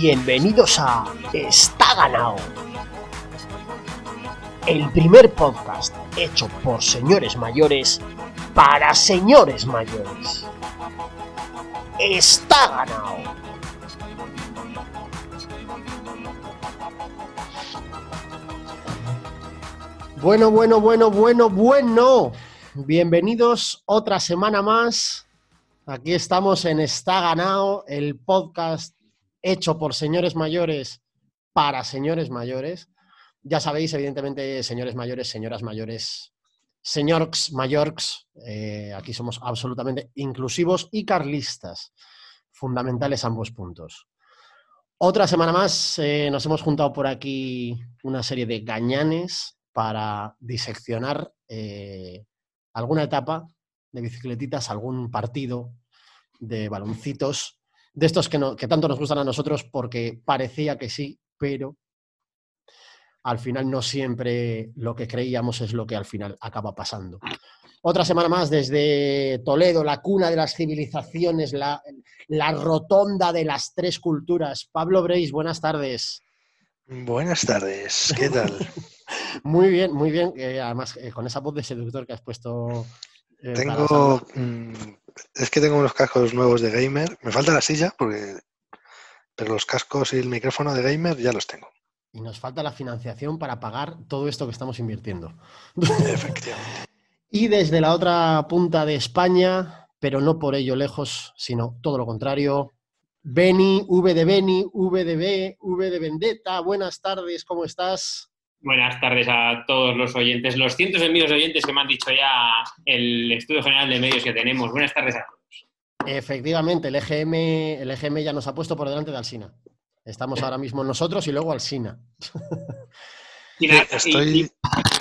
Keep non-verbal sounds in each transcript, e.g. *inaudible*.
Bienvenidos a Está ganado. El primer podcast hecho por señores mayores para señores mayores. Está ganado. Bueno, bueno, bueno, bueno, bueno. Bienvenidos otra semana más. Aquí estamos en Está ganado, el podcast hecho por señores mayores para señores mayores. Ya sabéis, evidentemente, señores mayores, señoras mayores, señores mayores, eh, aquí somos absolutamente inclusivos y carlistas, fundamentales ambos puntos. Otra semana más eh, nos hemos juntado por aquí una serie de gañanes para diseccionar eh, alguna etapa de bicicletitas, algún partido de baloncitos de estos que, que tanto nos gustan a nosotros porque parecía que sí, pero al final no siempre lo que creíamos es lo que al final acaba pasando. Otra semana más desde Toledo, la cuna de las civilizaciones, la, la rotonda de las tres culturas. Pablo Breis, buenas tardes. Buenas tardes, ¿qué tal? *laughs* muy bien, muy bien. Eh, además, eh, con esa voz de seductor que has puesto. Eh, Tengo es que tengo unos cascos nuevos de gamer. Me falta la silla, porque pero los cascos y el micrófono de gamer ya los tengo. Y nos falta la financiación para pagar todo esto que estamos invirtiendo. Efectivamente. *laughs* y desde la otra punta de España, pero no por ello lejos, sino todo lo contrario, Beni, V de Beni, V de B, V de Vendetta. Buenas tardes, ¿cómo estás? Buenas tardes a todos los oyentes, los cientos de miles oyentes que me han dicho ya el Estudio General de Medios que tenemos. Buenas tardes a todos. Efectivamente, el EGM, el EGM ya nos ha puesto por delante de Alsina. Estamos ahora mismo nosotros y luego Alsina. *laughs* Y,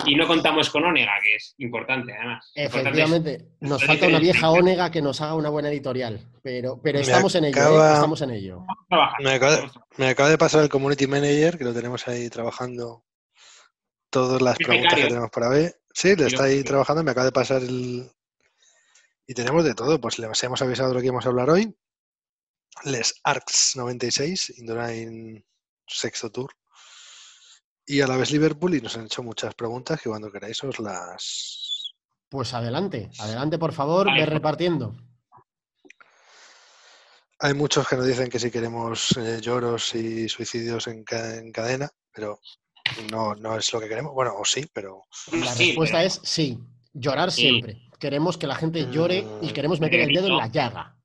y, no contamos con Onega, que es importante además. Efectivamente, nos falta una vieja Onega que nos haga una buena editorial, pero, pero estamos en ello, ¿eh? estamos en ello. Me acaba, de pasar el Community Manager, que lo tenemos ahí trabajando todas las preguntas que tenemos para ver. Sí, le está ahí trabajando, me acaba de pasar el... Y tenemos de todo, pues les hemos avisado de lo que íbamos a hablar hoy. Les Arcs 96, Indurain Sexto Tour. Y a la vez Liverpool y nos han hecho muchas preguntas que cuando queráis os las... Pues adelante, adelante por favor, ve repartiendo. Hay muchos que nos dicen que si queremos eh, lloros y suicidios en, en cadena, pero no, no es lo que queremos. Bueno, o sí, pero. La respuesta es sí. Llorar siempre. Queremos que la gente llore y mm, queremos meter el dedo en la llaga.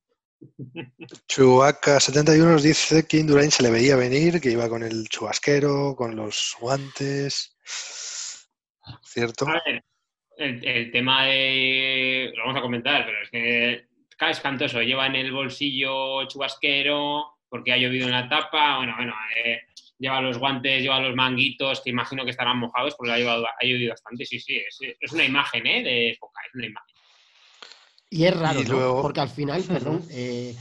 Chubaca71 nos dice que Indurain se le veía venir, que iba con el chubasquero, con los guantes. ¿Cierto? A ver, el, tema de. Lo vamos a comentar, pero es que es cantoso. Lleva en el bolsillo chubasquero porque ha llovido en la tapa. Bueno, bueno, eh, lleva los guantes, lleva los manguitos, que imagino que estarán mojados porque ha, llevado, ha llovido bastante. Sí, sí, es, una imagen ¿eh? de época, es una imagen. Y es raro, porque al final, *laughs* perdón, eh,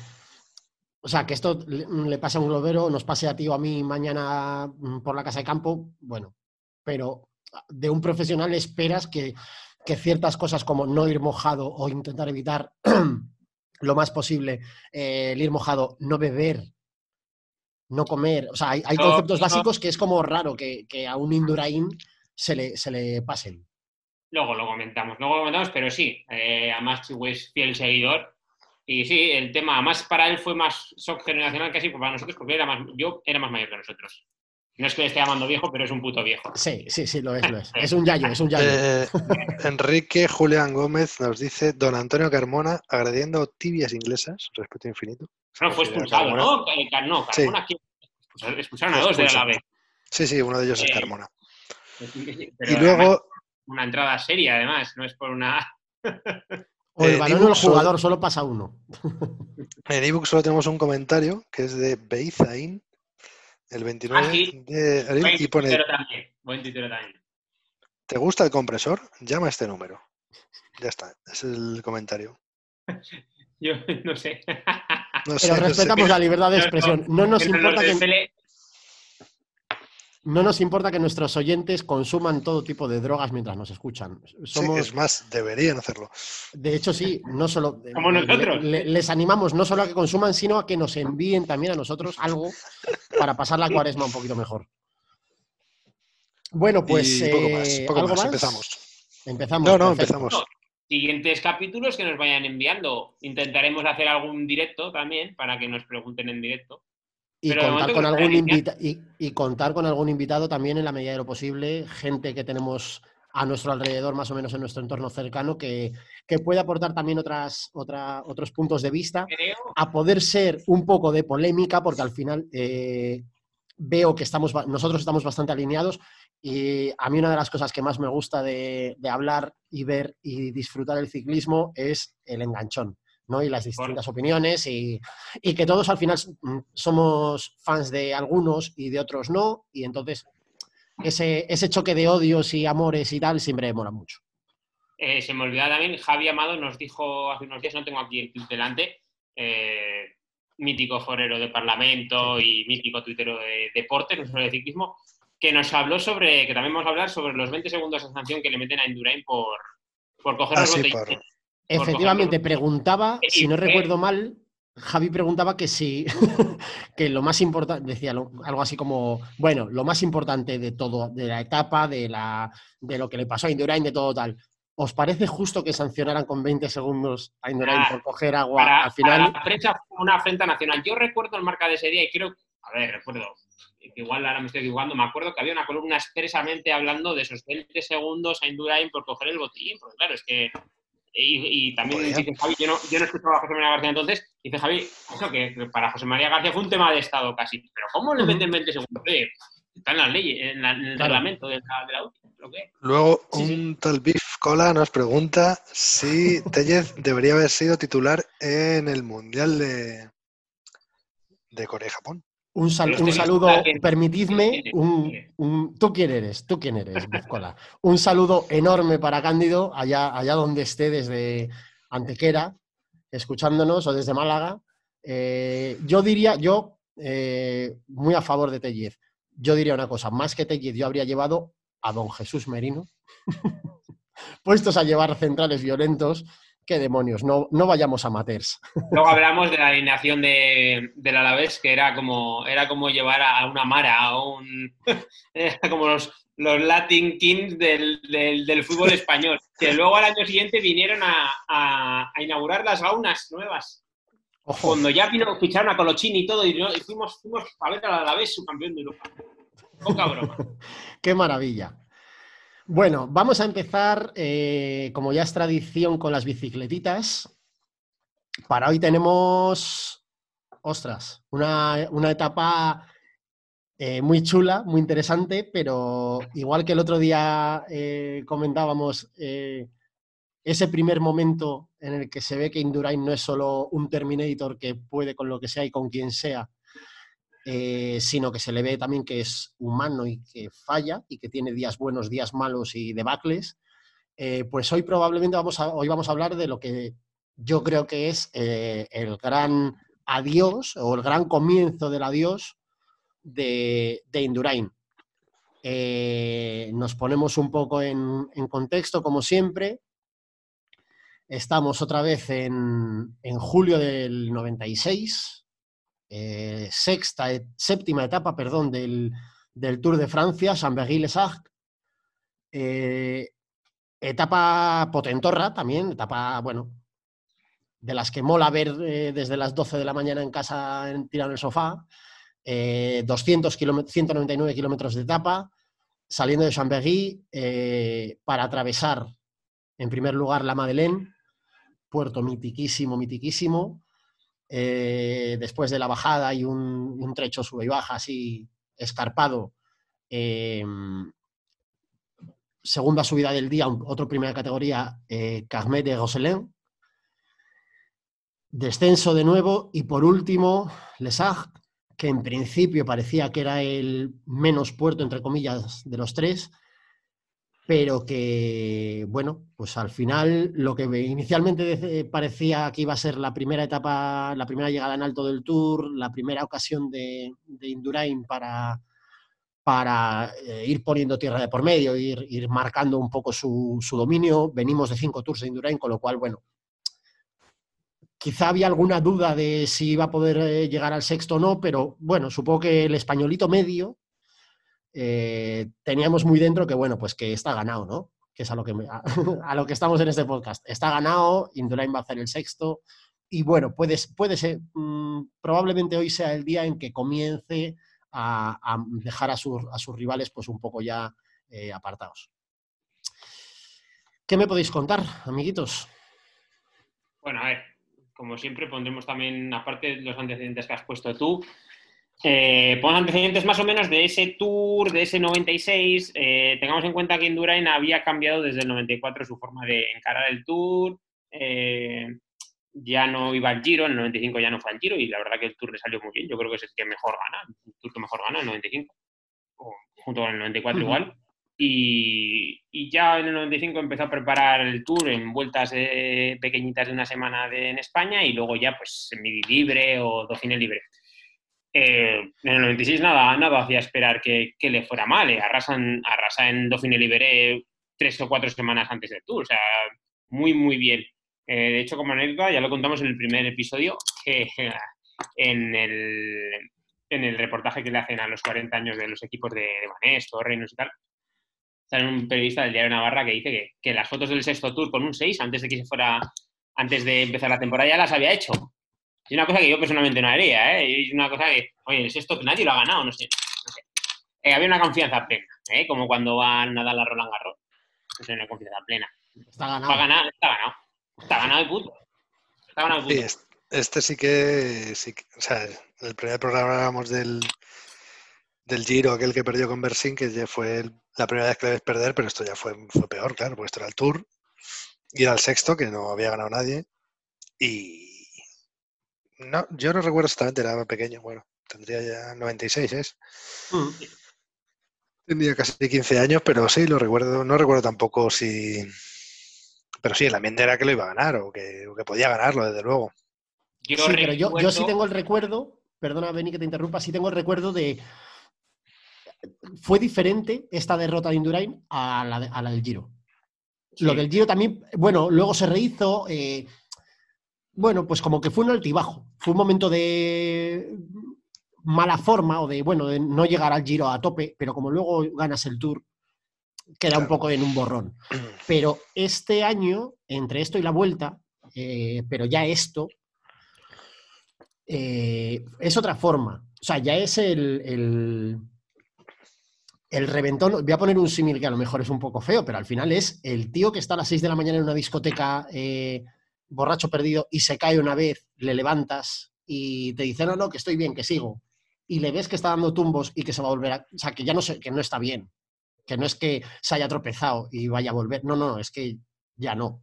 o sea, que esto le pase a un globero, nos pase a ti o a mí mañana mm, por la casa de campo, bueno, pero de un profesional esperas que, ciertas cosas como no ir mojado o intentar evitar *clears throat* lo más posible eh, el ir mojado, no beber no comer. O sea, hay, conceptos básicos que es como raro que, a un Indurain se le, se le pasen. Luego lo comentamos, luego lo comentamos, pero sí, eh, además Chihuahua es fiel seguidor. Y sí, el tema, además para él fue más shock generacional que así, para nosotros, porque era más, yo era más mayor que nosotros. No es que le esté llamando viejo, pero es un puto viejo. Sí, sí, sí, lo es, lo es. *laughs* Es un yayo, es un yayo. Eh, Enrique Julián Gómez nos dice, don Antonio Carmona agrediendo tibias inglesas, respeto infinito. No, fue expulsado, ¿no? Eh, no, Carmona sí. expulsaron a dos de la vez. Sí, sí, uno de ellos es eh, Carmona. y luego... Una entrada seria, además, no es por una... *laughs* O el balón del jugador, solo pasa uno. En ebook solo tenemos un comentario que es de Beizain, el 29 ah, de abril, y pone... También. Buen título también. ¿Te gusta el compresor? Llama a este número. Ya está, es el comentario. *laughs* Yo no sé. Pero respetamos la libertad de expresión. No, nos importa que... no nos importa que nuestros oyentes consuman todo tipo de drogas mientras nos escuchan. Somos... es más, deberían hacerlo. De hecho, sí, no solo. Como nosotros. les animamos no solo a que consuman, sino a que nos envíen también a nosotros algo para pasar la cuaresma un poquito mejor. Bueno, pues. poco más, eh, ¿algo más, empezamos. Empezamos. No, no, empezamos. Siguientes capítulos que nos vayan enviando. Intentaremos hacer algún directo también para que nos pregunten en directo. Y contar, con algún y, contar con algún invitado también en la medida de lo posible, gente que tenemos a nuestro alrededor, más o menos en nuestro entorno cercano, que, puede aportar también otras, otra, otros puntos de vista, a poder ser un poco de polémica, porque al final eh, veo que estamos, nosotros estamos bastante alineados y a mí una de las cosas que más me gusta de, de hablar y ver y disfrutar el ciclismo es el enganchón. ¿No? y las distintas opiniones y, que todos al final mm, somos fans de algunos y de otros no, y entonces ese, ese choque de odios y amores y tal siempre mola mucho. Eh, se me olvidaba también, Javi Amado nos dijo hace unos días, no tengo aquí el clip delante, eh, mítico forero de Parlamento y mítico tuitero de deporte, no solo de ciclismo, que nos habló sobre, que también vamos a hablar sobre los 20 segundos de sanción que le meten a Indurain por, por coger ah, los Efectivamente, preguntaba, si no recuerdo mal, Javi preguntaba que si, *laughs* que lo más importante, decía algo así como, bueno, lo más importante de todo, de la etapa, de, la, de lo que le pasó a Indurain, de todo tal. ¿Os parece justo que sancionaran con 20 segundos a Indurain por coger agua al final? la prensa fue una afrenta nacional. Yo recuerdo el marca de ese día y creo, a ver, recuerdo, igual ahora me estoy equivocando, me acuerdo que había una columna expresamente hablando de esos 20 segundos a Indurain por coger el botín, porque claro, es que y, también dice Javi, yo no, yo no escuchaba a José María García entonces, dice Javi, eso que para José María García fue un tema de Estado casi, pero ¿cómo le meten 20 segundos? está en la ley, en, el reglamento de la, de la Luego, un tal Biff Cola nos pregunta si *laughs* Tellez debería haber sido titular en el Mundial de, de Corea y Japón. Un, saludo, permitidme, un, ¿tú quién eres? ¿Tú quién eres? Un saludo enorme para Cándido, allá, allá donde esté, desde Antequera, escuchándonos, o desde Málaga. Eh, yo diría, yo, eh, muy a favor de Tellez, yo diría una cosa, más que Tellez, yo habría llevado a don Jesús Merino, *laughs* puestos a llevar centrales violentos, qué demonios, no, no vayamos a maters. *laughs* Luego hablamos de la alineación de, del Alavés, que era como, era como llevar a una Mara, a un, *laughs* era como los, los Latin Kings del, del, fútbol español, que luego al año siguiente vinieron a, a, inaugurar las gaunas nuevas. Cuando ya vino, ficharon a Colochini y todo, y, fuimos, fuimos a ver al Alavés, su campeón de Europa. Poca broma. *laughs* Qué maravilla. Bueno, vamos a empezar, eh, como ya es tradición, con las bicicletitas. Para hoy tenemos, ostras, una, etapa eh, muy chula, muy interesante, pero igual que el otro día eh, comentábamos, ese primer momento en el que se ve que Indurain no es solo un Terminator que puede con lo que sea y con quien sea, eh, sino que se le ve también que es humano y que falla y que tiene días buenos, días malos y debacles, eh, pues hoy probablemente vamos a, hoy vamos a hablar de lo que yo creo que es eh, el gran adiós o el gran comienzo del adiós de, de Indurain. nos ponemos un poco en, contexto, como siempre. Estamos otra vez en, en julio del 96, eh, sexta, séptima etapa perdón, del, Tour de Francia, Chambéry-Les-Arcs. Eh, etapa potentorra también, etapa, bueno, de las que mola ver eh, desde las 12 de la mañana en casa en, tirado el sofá. 200 199 kilómetros de etapa, saliendo de Chambéry para atravesar, en primer lugar, la Madeleine, puerto mitiquísimo, mitiquísimo, eh, después de la bajada y un, trecho sube y baja así escarpado. Em, segunda subida del día, otro primera categoría, eh, de Roselin. Descenso de nuevo y por último, Lesag, que en principio parecía que era el menos puerto, entre comillas, de los tres, pero que, bueno, pues al final lo que inicialmente parecía que iba a ser la primera etapa, la primera llegada en alto del Tour, la primera ocasión de, Indurain para, para eh, ir poniendo tierra de por medio, ir, ir marcando un poco su, su, dominio. Venimos de cinco tours de Indurain, con lo cual, bueno, quizá había alguna duda de si iba a poder eh, llegar al sexto o no, pero bueno, supongo que el españolito medio eh, teníamos muy dentro que, bueno, pues que está ganado, ¿no? Que es a lo que, *laughs* a, lo que estamos en este podcast. Está ganado, Indurain va a hacer el sexto. Y bueno, puede, puede ser, mmm, probablemente hoy sea el día en que comience a, dejar a, sus, rivales pues un poco ya eh, apartados. ¿Qué me podéis contar, amiguitos? Bueno, a ver, como siempre pondremos también, aparte de los antecedentes que has puesto tú, eh, antecedentes más o menos de ese tour, de ese 96. Eh, tengamos en cuenta que Indurain había cambiado desde el 94 su forma de encarar el tour. Eh, ya no iba al Giro, en el 95 ya no fue al Giro y la verdad que el Tour le salió muy bien. Yo creo que es el que mejor gana, el Tour que mejor gana, el 95, junto con el 94 igual. Y, ya en el 95 empezó a preparar el Tour en vueltas pequeñitas de una semana en España y luego ya pues en midi libre o Dauphiné libre. Eh, en el 96 nada, nada hacía esperar que, le fuera mal. Eh. Arrasan, arrasa en Dauphiné libre tres o cuatro semanas antes del Tour. O sea, muy, muy bien. Eh, de hecho, como anécdota, ya lo contamos en el primer episodio, que *laughs* en el, en el reportaje que le hacen a los 40 años de los equipos de, de Manés, Reinos y tal, sale un periodista del diario Navarra que dice que, que, las fotos del sexto tour con un 6, antes de que se fuera, antes de empezar la temporada, ya las había hecho. Es una cosa que yo personalmente no haría, ¿eh? Es una cosa que, oye, el sexto nadie lo ha ganado, no sé. Eh, había una confianza plena, ¿eh? Como cuando van a dar la Roland Garros. Es una confianza plena. Está ganado. está ganado. Está ganado el puto. Está ganado el puto. Sí, este sí que, sí o sea, el primer programa hablábamos del, del Giro, aquel que perdió con Bersin, que ya fue la primera vez que le ves perder, pero esto ya fue, fue peor, claro, porque esto era el Tour, y era el sexto, que no había ganado nadie, y no, yo no recuerdo exactamente, era pequeño, bueno, tendría ya 96, ¿es? Mm. Tendría casi 15 años, pero sí, lo recuerdo, no recuerdo tampoco si, pero sí, la ambiente era que lo iba a ganar o que, podía ganarlo, desde luego. Yo sí, pero yo, sí tengo el recuerdo, perdona, Beni, que te interrumpa, sí tengo el recuerdo de. Fue diferente esta derrota de Indurain a la, del Giro. Lo del Giro también, bueno, luego se rehizo. Eh, bueno, pues como que fue un altibajo. Fue un momento de mala forma o de, bueno, de no llegar al Giro a tope, pero como luego ganas el Tour, queda un poco en un borrón. Pero este año, entre esto y la vuelta, eh, pero ya esto, eh, es otra forma. O sea, ya es el, el, reventón. Voy a poner un símil que a lo mejor es un poco feo, pero al final es el tío que está a las 6 de la mañana en una discoteca eh, borracho perdido y se cae una vez, le levantas y te dice, no, no, que estoy bien, que sigo. Y le ves que está dando tumbos y que se va a volver a. O sea, que ya no, sé, que no está bien que no es que se haya tropezado y vaya a volver, no, no, es que ya no.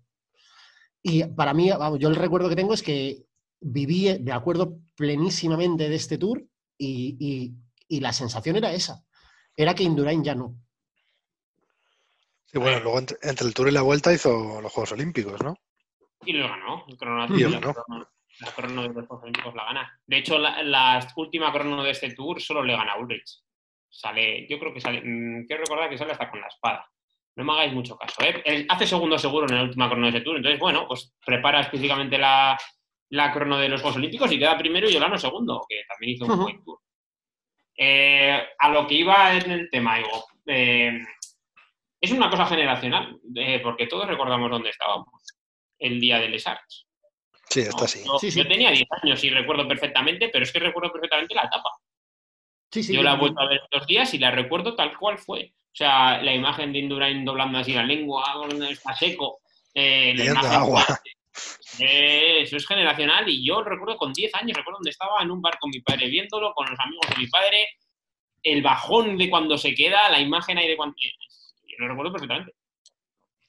Y para mí, vamos, yo el recuerdo que tengo es que viví de acuerdo plenísimamente de este tour y, la sensación era esa, era que Indurain ya no. Sí, bueno, luego entre, el tour y la vuelta hizo los Juegos Olímpicos, ¿no? Y lo ganó, el crono, y la, crono, de los Juegos Olímpicos la gana. De hecho, la, última crono de este tour solo le gana a Ulrich sale, yo creo que sale, mm, quiero recordar que sale hasta con la espada. No me hagáis mucho caso. ¿eh? hace segundo seguro en la última crono de ese tour, entonces, bueno, pues prepara específicamente la, la crono de los Juegos Olímpicos y queda primero y Yolano segundo, que también hizo un buen tour. Eh, a lo que iba en el tema, digo, eh, es una cosa generacional, porque todos recordamos dónde estábamos el día de Les Arts. Sí, está así. Yo, tenía 10 años y recuerdo perfectamente, pero es que recuerdo perfectamente la etapa. Yo la he vuelto a ver estos días y la recuerdo tal cual fue. O sea, la imagen de Indurain doblando así la lengua, está seco. Eh, agua. Eh, eso es generacional y yo recuerdo con 10 años, recuerdo donde estaba en un bar con mi padre viéndolo, con los amigos de mi padre, el bajón de cuando se queda, la imagen ahí de cuando... Yo lo recuerdo perfectamente.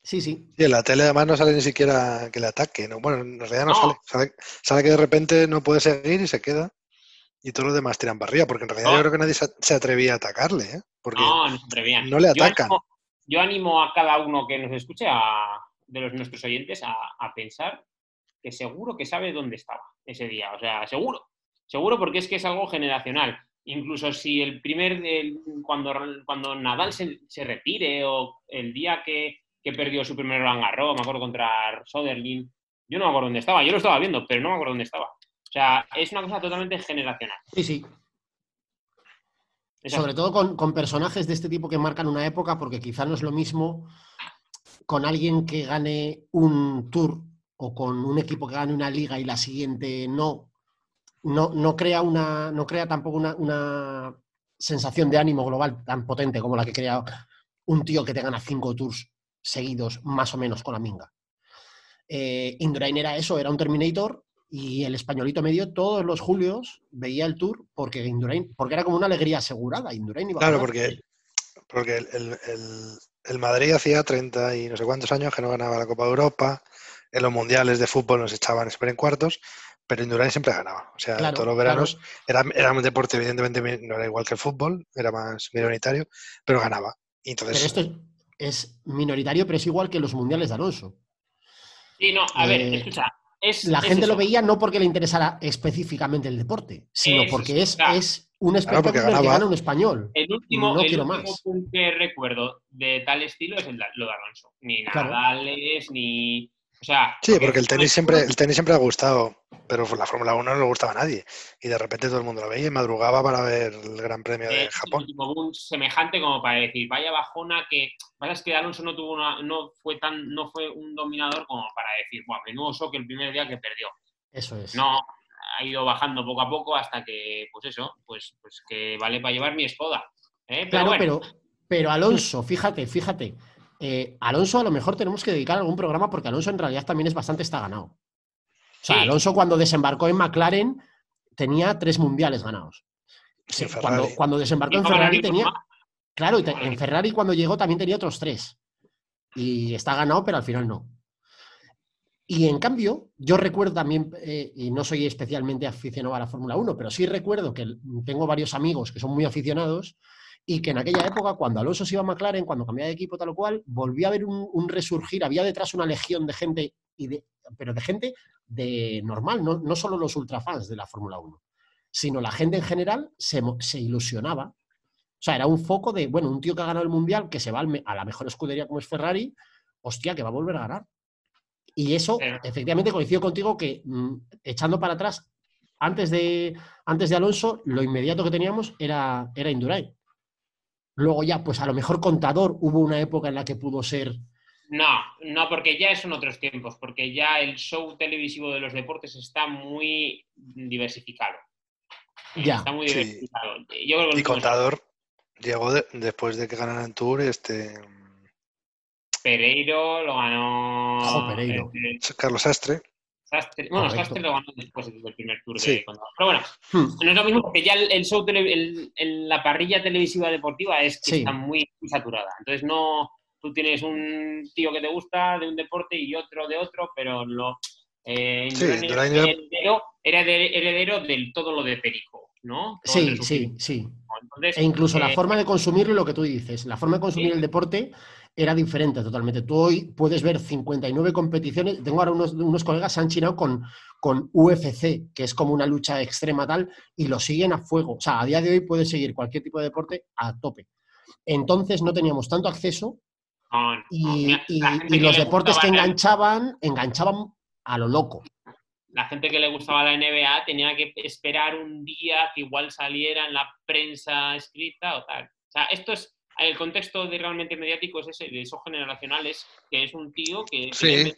Sí, sí. Y en la tele además no sale ni siquiera que le ataque. ¿no? Bueno, en realidad no, Sale, sale, sale. que de repente no puede seguir y se queda y todos los demás tiran barriga, porque en realidad yo creo que nadie se atrevía a atacarle, ¿eh? Porque no, no se atrevían. No le atacan. Yo animo, a cada uno que nos escuche, a, de los nuestros oyentes, a, pensar que seguro que sabe dónde estaba ese día. O sea, seguro. Seguro porque es que es algo generacional. incluso si el primer, cuando, cuando Nadal se, retire o el día que, perdió su primer Roland Garros, me acuerdo contra Soderling, yo no me acuerdo dónde estaba, yo lo estaba viendo, pero no me acuerdo dónde estaba. O sea, es una cosa totalmente generacional. Sí, sí. Sobre todo con, con, personajes de este tipo que marcan una época, porque quizá no es lo mismo con alguien que gane un tour o con un equipo que gane una liga y la siguiente no, no, no crea, una, no crea tampoco una, sensación de ánimo global tan potente como la que crea un tío que te gana cinco tours seguidos, más o menos con la minga. Eh, Indurain era eso, era un Terminator y el españolito medio todos los julios veía el tour porque Indurain, porque era como una alegría asegurada. Indurain iba claro, porque, porque el, el Madrid hacía 30 y no sé cuántos años que no ganaba la Copa de Europa. En los mundiales de fútbol nos echaban siempre en cuartos, pero Indurain siempre ganaba. O sea, todos los veranos era, era, un deporte, evidentemente no era igual que el fútbol, era más minoritario, pero ganaba. entonces... Pero esto es, minoritario, pero es igual que los mundiales de Alonso. Sí, no, a ver, eh, escucha. la gente lo veía no porque le interesara específicamente el deporte, sino porque es, es un espectáculo que gana un español. El último, no quiero más. que recuerdo de tal estilo es el, lo de Alonso. Ni Nadales, ni. O sea, sí, porque, el tenis siempre, el tenis siempre ha gustado, pero la Fórmula 1 no le gustaba a nadie. Y de repente todo el mundo lo veía y madrugaba para ver el Gran Premio de Japón. Un semejante como para decir, vaya bajona que. Pasa es que Alonso no tuvo una, no fue tan, no fue un dominador como para decir, bueno, menudo que el primer día que perdió. Eso es. No, ha ido bajando poco a poco hasta que, pues eso, pues, pues que vale para llevar mi esposa. ¿eh? claro, pero, pero Alonso, fíjate, fíjate. Eh, Alonso a lo mejor tenemos que dedicar algún programa porque Alonso en realidad también es bastante está ganado. O sea, Alonso cuando desembarcó en McLaren tenía tres mundiales ganados. cuando, cuando, desembarcó en Ferrari tenía... Claro, en Ferrari cuando llegó también tenía otros tres. Y está ganado, pero al final no. Y en cambio, yo recuerdo también, eh, y no soy especialmente aficionado a la Fórmula 1, pero sí recuerdo que tengo varios amigos que son muy aficionados y que en aquella época, cuando Alonso se iba a McLaren, cuando cambiaba de equipo tal o cual, volvía a haber un, resurgir, había detrás una legión de gente, y de, pero de gente de normal, no, no solo los ultrafans de la Fórmula 1, sino la gente en general se, se, ilusionaba. O sea, era un foco de, bueno, un tío que ha ganado el Mundial, que se va a la mejor escudería como es Ferrari, hostia, que va a volver a ganar. Y eso, efectivamente, coincido contigo que mm, echando para atrás, antes de, antes de Alonso, lo inmediato que teníamos era, era Indurain. Luego ya, pues a lo mejor contador, hubo una época en la que pudo ser... No, no, porque ya son otros tiempos, porque ya el show televisivo de los deportes está muy diversificado. Ya. Está muy diversificado. y contador llegó después de que ganaran Tour, este Pereiro lo ganó. Pereiro. Carlos Sastre. Bueno, Sastre lo ganó después del primer tour de Pero bueno, hmm. no es lo mismo porque ya el, show, el, la parrilla televisiva deportiva es que está muy, saturada. Entonces no, tú tienes un tío que te gusta de un deporte y otro de otro, pero lo, eh, sí, heredero, era heredero del todo lo de Perico, ¿no? sí, sí, sí. e incluso la eh, forma de consumirlo, lo que tú dices, la forma de consumir el deporte era diferente totalmente. Tú hoy puedes ver 59 competiciones. Tengo ahora unos, unos colegas se han chinado con, con UFC, que es como una lucha extrema tal, y lo siguen a fuego. O sea, a día de hoy puedes seguir cualquier tipo de deporte a tope. Entonces no teníamos tanto acceso y, los deportes que enganchaban, enganchaban a lo loco. La gente que le gustaba la NBA tenía que esperar un día que igual saliera en la prensa escrita o tal. O sea, esto es el contexto de realmente mediático es ese, de esos generacionales, que es un tío que... Sí,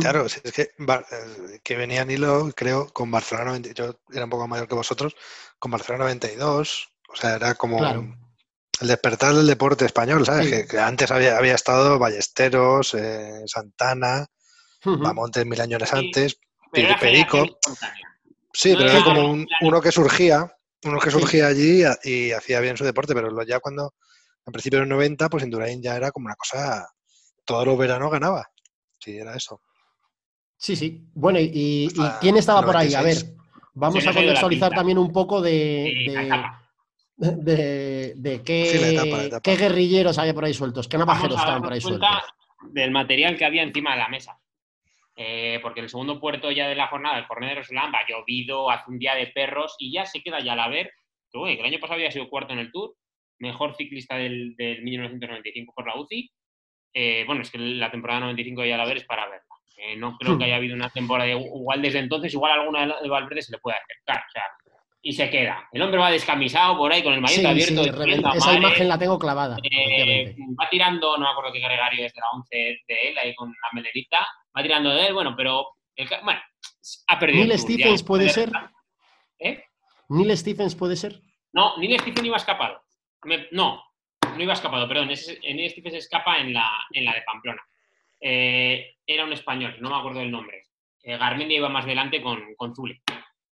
claro, es que, eh, que venía Nilo, creo, con Barcelona 92, yo era un poco mayor que vosotros, con Barcelona 92, o sea, era como el despertar del deporte español, ¿sabes? Que, antes había, había estado Ballesteros, eh, Santana, Bamontes mil años antes, Perico. Sí, pero era como uno que surgía, uno que surgía allí y hacía bien su deporte, pero ya cuando en principio de los 90, pues Indurain ya era como una cosa, todos los veranos ganaba. Sí, era eso. Sí, sí. Bueno, ¿y, quién estaba por ahí? A ver, vamos a contextualizar también un poco de, de, qué, qué, guerrilleros había por ahí sueltos, qué navajeros estaban por ahí sueltos. Del material que había encima de la mesa. Eh, porque el segundo puerto ya de la jornada, el Jornal de Rosalamba, ha llovido, hace un día de perros y ya se queda ya la ver que el año pasado había sido cuarto en el Tour, mejor ciclista del, 1995 por la UCI. Eh, bueno, es que la temporada 95 ya la ver es para verla. Eh, no creo que hmm. haya habido una temporada igual desde entonces, igual alguna de Valverde se le puede acercar. O sea, y se queda. El hombre va descamisado por ahí con el maillot abierto. esa imagen la tengo clavada. Eh, va tirando, no me acuerdo qué gregario es de la 11 de él, ahí con la melerita. Va tirando de él, bueno, pero. bueno, ha perdido. ¿Neil Stephens puede ser? ¿Eh? ¿Neil Stephens puede ser? No, Neil Stephens iba escapado. No, no iba escapado, perdón. Neil Stephens escapa en la, en la de Pamplona. Eh, era un español, no me acuerdo del nombre. Eh, iba más delante con, con Zule.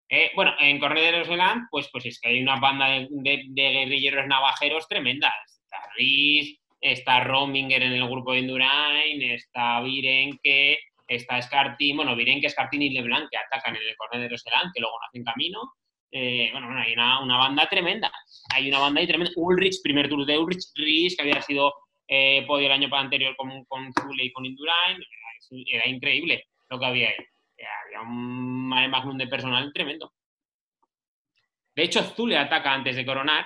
Eh, bueno, en Cornederos de Land, pues, pues es que hay una banda de, guerrilleros navajeros tremenda. Está Riz, está Rominger en el grupo de Indurain, está Virenque, está Scartin, bueno, Virenque, Scartin y Leblanc que atacan en el Cornederos de Land, que luego no hacen camino. Eh, bueno, hay una, banda tremenda. Hay una banda ahí tremenda. Ulrich, primer tour de Ulrich, Riz, que había sido eh, podio el año anterior con, con Zule y con Indurain. Era increíble lo que había ahí había un mare magnum de personal tremendo. De hecho, Zule ataca antes de coronar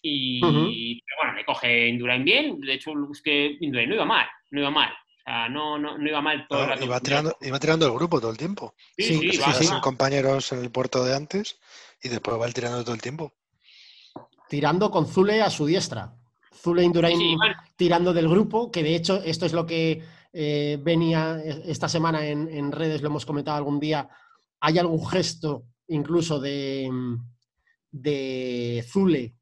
y, bueno, le coge Indurain bien. De hecho, es que Indurain no iba mal, no iba mal. Sea, no, no, no iba mal todo el rato. Iba tirando, iba tirando el grupo todo el tiempo. Sí, sí, sin compañeros en el puerto de antes y después va tirando todo el tiempo. Tirando con Zule a su diestra. Zule Indurain tirando del grupo, que de hecho esto es lo que eh, venía esta semana en, redes, lo hemos comentado algún día, hay algún gesto incluso de, de Zule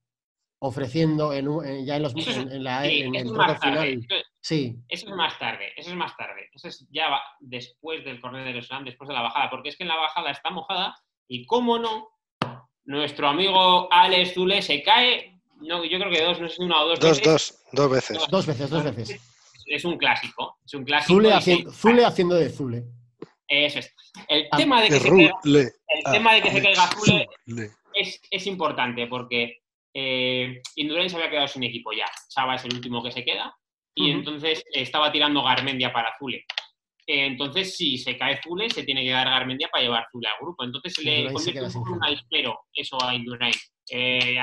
ofreciendo en, ya en, los, en, la, en el final. Sí. Eso es más tarde, eso es más tarde. Eso es ya después del corner de Slam, después de la bajada, porque es que en la bajada está mojada y cómo no, nuestro amigo Alex Zule se cae, no, yo creo que dos, no sé si una o dos, dos veces. Dos, dos veces. Dos veces, dos veces es un clásico. Es un clásico. Zule, haciendo de Zule. Eso es. El ah, tema de que, se, caiga, el tema de que se caiga Zule es, es, importante porque eh, Indurain se había quedado sin equipo ya. Chava es el último que se queda y entonces estaba tirando Garmendia para Zule. Eh, entonces, si se cae Zule, se tiene que dar Garmendia para llevar Zule al grupo. Entonces, le convierte un espero eso a Indurain. Eh,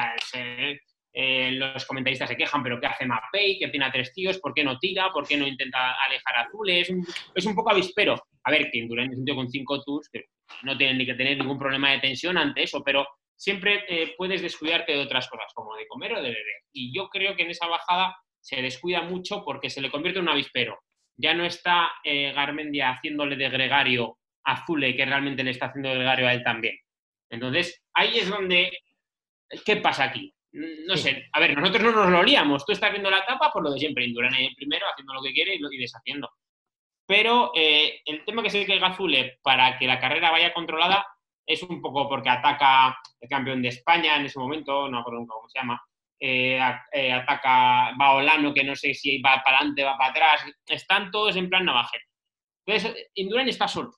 eh, los comentaristas se quejan, pero ¿qué hace Mapei? Que tiene a tres tíos, ¿por qué no tira? ¿Por qué no intenta alejar a Zule? Es un, es un poco avispero. A ver, que Indurain es un tío con cinco tours, que no tienen ni que tener ningún problema de tensión ante eso, pero siempre eh, puedes descuidarte de otras cosas, como de comer o de beber. Y yo creo que en esa bajada se descuida mucho porque se le convierte en un avispero. Ya no está eh, Garmendia haciéndole de gregario a Zule, que realmente le está haciendo de gregario a él también. Entonces, ahí es donde... ¿Qué pasa aquí? no sé, a ver, nosotros no nos lo olíamos. Tú estás viendo la etapa por lo de siempre, Indurain ahí primero, haciendo lo que quiere y, deshaciendo. Pero eh, el tema que se que Gazule para que la carrera vaya controlada es un poco porque ataca el campeón de España en ese momento, no me acuerdo nunca cómo se llama, eh, eh, ataca Baolano, que no sé si va para adelante, va para atrás, están todos en plan navajero. Entonces, Indurain está solo.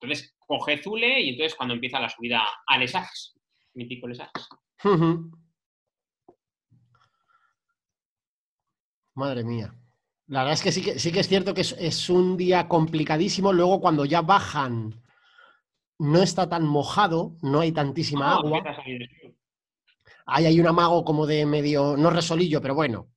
Entonces, coge Zule y entonces cuando empieza la subida a Lesax, mítico Lesax. Madre mía. La verdad es que sí que, sí que es cierto que es, un día complicadísimo. Luego, cuando ya bajan, no está tan mojado, no hay tantísima agua. Ahí hay un amago como de medio, no resolillo, pero bueno.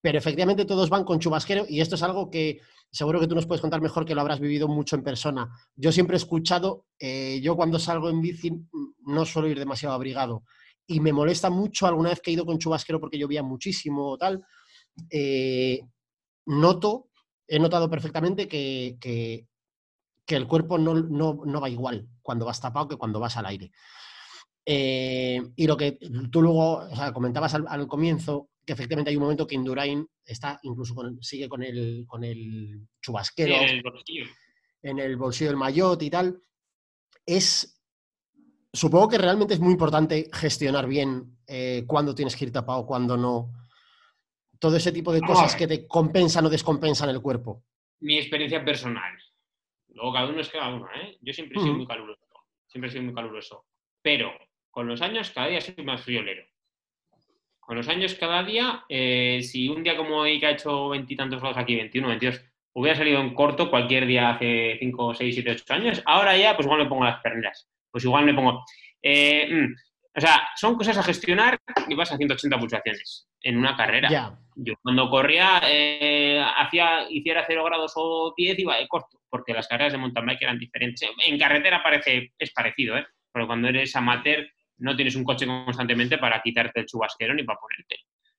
Pero efectivamente todos van con chubasquero y esto es algo que seguro que tú nos puedes contar mejor que lo habrás vivido mucho en persona. Yo siempre he escuchado, eh, yo cuando salgo en bici no suelo ir demasiado abrigado y me molesta mucho alguna vez que he ido con chubasquero porque llovía muchísimo o tal, eh, noto, he notado perfectamente que, que, el cuerpo no, no, va igual cuando vas tapado que cuando vas al aire. Eh, y lo que tú luego comentabas al, comienzo, que efectivamente hay un momento que Indurain está incluso sigue con el, con el chubasquero en, el bolsillo. en el bolsillo del maillot y tal, es supongo que realmente es muy importante gestionar bien eh, cuándo tienes que ir tapado, cuándo no. Todo ese tipo de cosas que te compensan o descompensan el cuerpo. Mi experiencia personal. Luego cada uno es cada uno, ¿eh? Yo siempre he sido muy caluroso. Siempre he sido muy caluroso. Pero con los años cada día soy más friolero. Con los años cada día, eh, si un día como hoy que ha hecho veintitantos grados aquí, 21, 22, hubiera salido en corto cualquier día hace 5, 6, 7, 8 años, ahora ya pues igual me pongo las perneras pues igual me pongo. Eh, mm, O sea, son cosas a gestionar y vas a 180 pulsaciones en una carrera. Yo cuando corría, eh, hacía, hiciera 0 grados o 10, iba de corto, porque las carreras de mountain bike eran diferentes. En carretera parece, es parecido, ¿eh? pero cuando eres amateur no tienes un coche constantemente para quitarte el chubasquero ni para ponerte.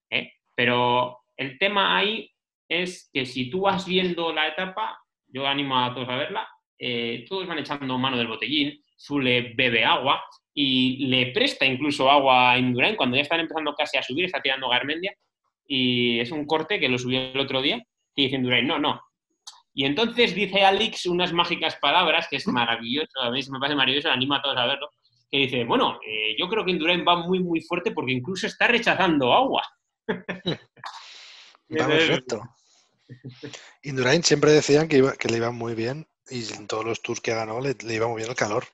¿eh? Pero el tema ahí es que si tú vas viendo la etapa, yo animo a todos a verla, eh, todos van echando mano del botellín, Zule bebe agua, y le presta incluso agua a Indurain cuando ya están empezando casi a subir, está tirando Garmendia y es un corte que lo subió el otro día y dice Indurain, no, no. Y entonces dice Alex unas mágicas palabras que es maravilloso, a mí me parece maravilloso, animo a todos a verlo, que dice, bueno, eh, yo creo que Indurain va muy, muy fuerte porque incluso está rechazando agua. va perfecto. Indurain siempre decían que, que le iba muy bien y en todos los tours que ganó le, le iba muy bien el calor.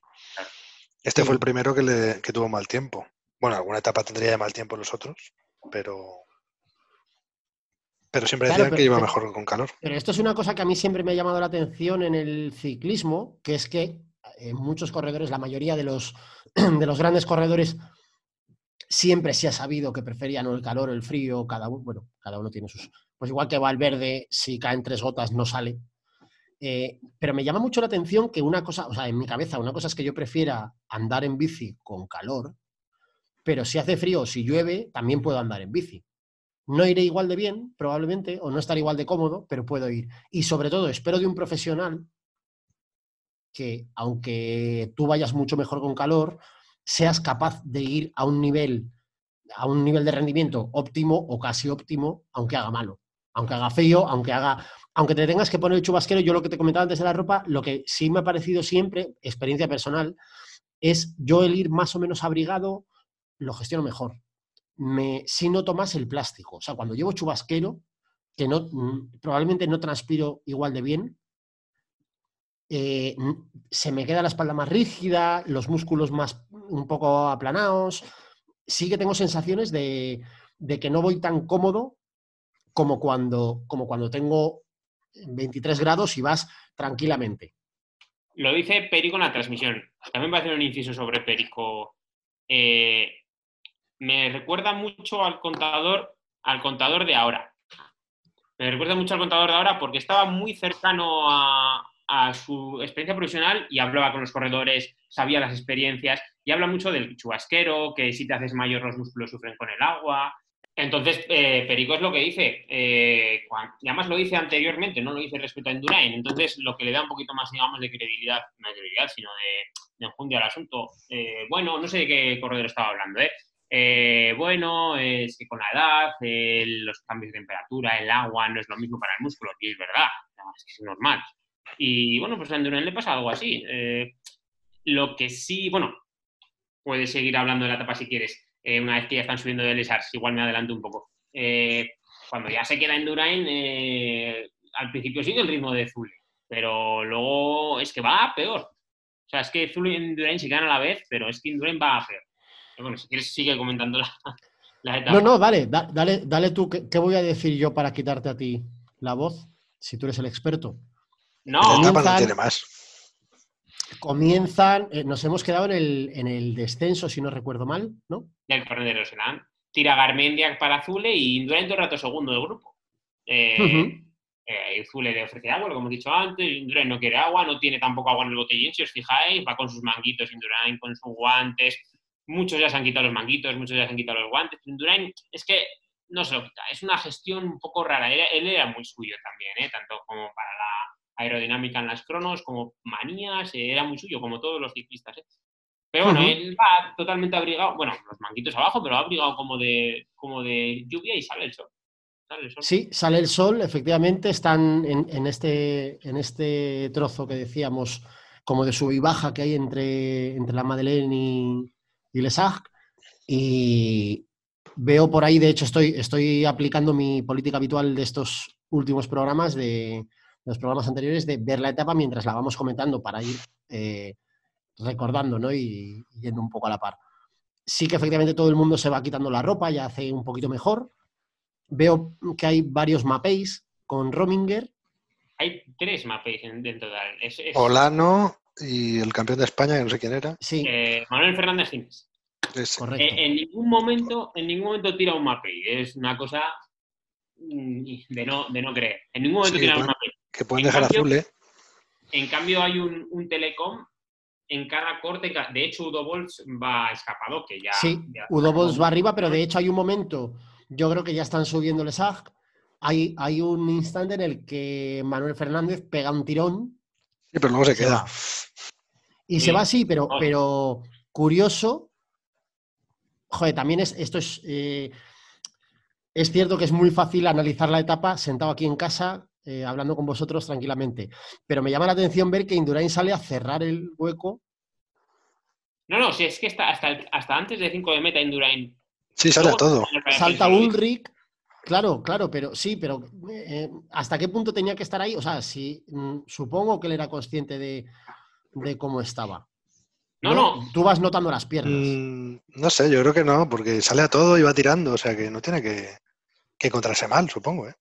Este fue el primero que, le, que tuvo mal tiempo. Bueno, alguna etapa tendría de mal tiempo los otros, pero. Pero siempre decían que iba mejor con calor. Pero esto es una cosa que a mí siempre me ha llamado la atención en el ciclismo, que es que en muchos corredores, la mayoría de los, *clears throat* de los grandes corredores, siempre se ha sabido que preferían el calor o el frío, cada uno, bueno, cada uno tiene sus. Pues igual que Valverde, si caen tres gotas no sale, eh, pero me llama mucho la atención que una cosa, o sea, en mi cabeza, una cosa es que yo prefiera andar en bici con calor, pero si hace frío o si llueve, también puedo andar en bici. No iré igual de bien, probablemente, o no estaré igual de cómodo, pero puedo ir. Y sobre todo, espero de un profesional que, aunque tú vayas mucho mejor con calor, seas capaz de ir a un nivel, a un nivel de rendimiento óptimo o casi óptimo, aunque haga malo, aunque haga feo, aunque haga aunque te tengas que poner el chubasquero, yo lo que te comentaba antes de la ropa, lo que sí me ha parecido siempre, experiencia personal, es yo el ir más o menos abrigado, lo gestiono mejor. Me, si noto más el plástico. O sea, cuando llevo chubasquero, que no, mm, probablemente no transpiro igual de bien, eh, se me queda la espalda más rígida, los músculos más un poco aplanados. Sí que tengo sensaciones de, que no voy tan cómodo como cuando, como cuando tengo 23 grados y vas tranquilamente. Lo dice Perico en la transmisión. También va a hacer un inciso sobre Perico. Eh, me recuerda mucho al contador, al contador de ahora. Me recuerda mucho al contador de ahora porque estaba muy cercano a, a su experiencia profesional y hablaba con los corredores, sabía las experiencias y habla mucho del chubasquero, que si te haces mayor los músculos sufren con el agua, entonces, eh, Perico es lo que dice, eh, y además lo dice anteriormente, no lo dice respecto a Endurain, entonces lo que le da un poquito más, digamos, de credibilidad, no de credibilidad, sino de, enjundia al asunto. Eh, bueno, no sé de qué corredor estaba hablando, ¿eh? bueno, es que con la edad, los cambios de temperatura, el agua no es lo mismo para el músculo, y es verdad, es es normal. Y bueno, pues a Endurain le pasa algo así. lo que sí, bueno, puedes seguir hablando de la etapa si quieres. Eh, una vez que ya están subiendo de Lesars, igual me adelanto un poco. Eh, cuando ya se queda Endurain, eh, al principio sigue el ritmo de Zule, pero luego es que va peor. O sea, es que Zule y Endurain se quedan a la vez, pero es que Endurain va a peor. bueno, si quieres sigue comentando la, etapa. No, no, vale, dale, dale tú, ¿qué, voy a decir yo para quitarte a ti la voz, si tú eres el experto? No, la etapa no tiene más comienzan, eh, nos hemos quedado en el, en el, descenso, si no recuerdo mal, ¿no? Del de serán. Tira Garmendia para Zule y Indurain todo el rato segundo del grupo. Eh, eh, Zule le ofrece agua, que hemos dicho antes, Indurain no quiere agua, no tiene tampoco agua en el botellín, si os fijáis, va con sus manguitos Indurain, con sus guantes, muchos ya se han quitado los manguitos, muchos ya se han quitado los guantes, Indurain es que no se lo quita, es una gestión un poco rara, él, él era muy suyo también, ¿eh? tanto como para la aerodinámica en las cronos, como manías, eh, era muy suyo, como todos los ciclistas. ¿eh? Pero bueno, él va totalmente abrigado, bueno, los manguitos abajo, pero abrigado como de, como de lluvia y sale el sol. Sí, sale el sol, efectivamente, están en, este, en este trozo que decíamos, como de sub y baja que hay entre, entre la Madeleine y, y Les Y veo por ahí, de hecho, estoy, estoy aplicando mi política habitual de estos últimos programas de, los programas anteriores, de ver la etapa mientras la vamos comentando para ir eh, recordando ¿no? y, yendo un poco a la par. Sí que efectivamente todo el mundo se va quitando la ropa, ya hace un poquito mejor. Veo que hay varios mapéis con Rominger. Hay tres mapéis dentro de Es, Olano y el campeón de España, que no sé quién era. Sí. Eh, Manuel Fernández Gines. Correcto. Eh, en ningún momento, en ningún momento tira un MAPI. Es una cosa mm, de no, de no creer. En ningún momento tira un MAPI. Que pueden dejar azul, ¿eh? En cambio, hay un, un, telecom en cada corte. De hecho, Udo Bols va escapado, que ya. Sí, Udo Bols va arriba, pero de hecho hay un momento. Yo creo que ya están subiendo el SAG. Hay, hay un instante en el que Manuel Fernández pega un tirón. Sí, pero luego se, queda. Y se va así, pero, pero curioso. Joder, también es, esto es. Eh, es cierto que es muy fácil analizar la etapa sentado aquí en casa eh, hablando con vosotros tranquilamente. Pero me llama la atención ver que Indurain sale a cerrar el hueco. No, no, si es que está hasta, hasta antes de 5 de meta Indurain. Sí, sale a todo. Salta Ulrich. Claro, claro, pero sí, pero eh, ¿hasta qué punto tenía que estar ahí? O sea, si mm, supongo que él era consciente de, cómo estaba. No, no, Tú vas notando las piernas. Mm, no sé, yo creo que no, porque sale a todo y va tirando, o sea que no tiene que, que encontrarse mal, supongo. ¿eh?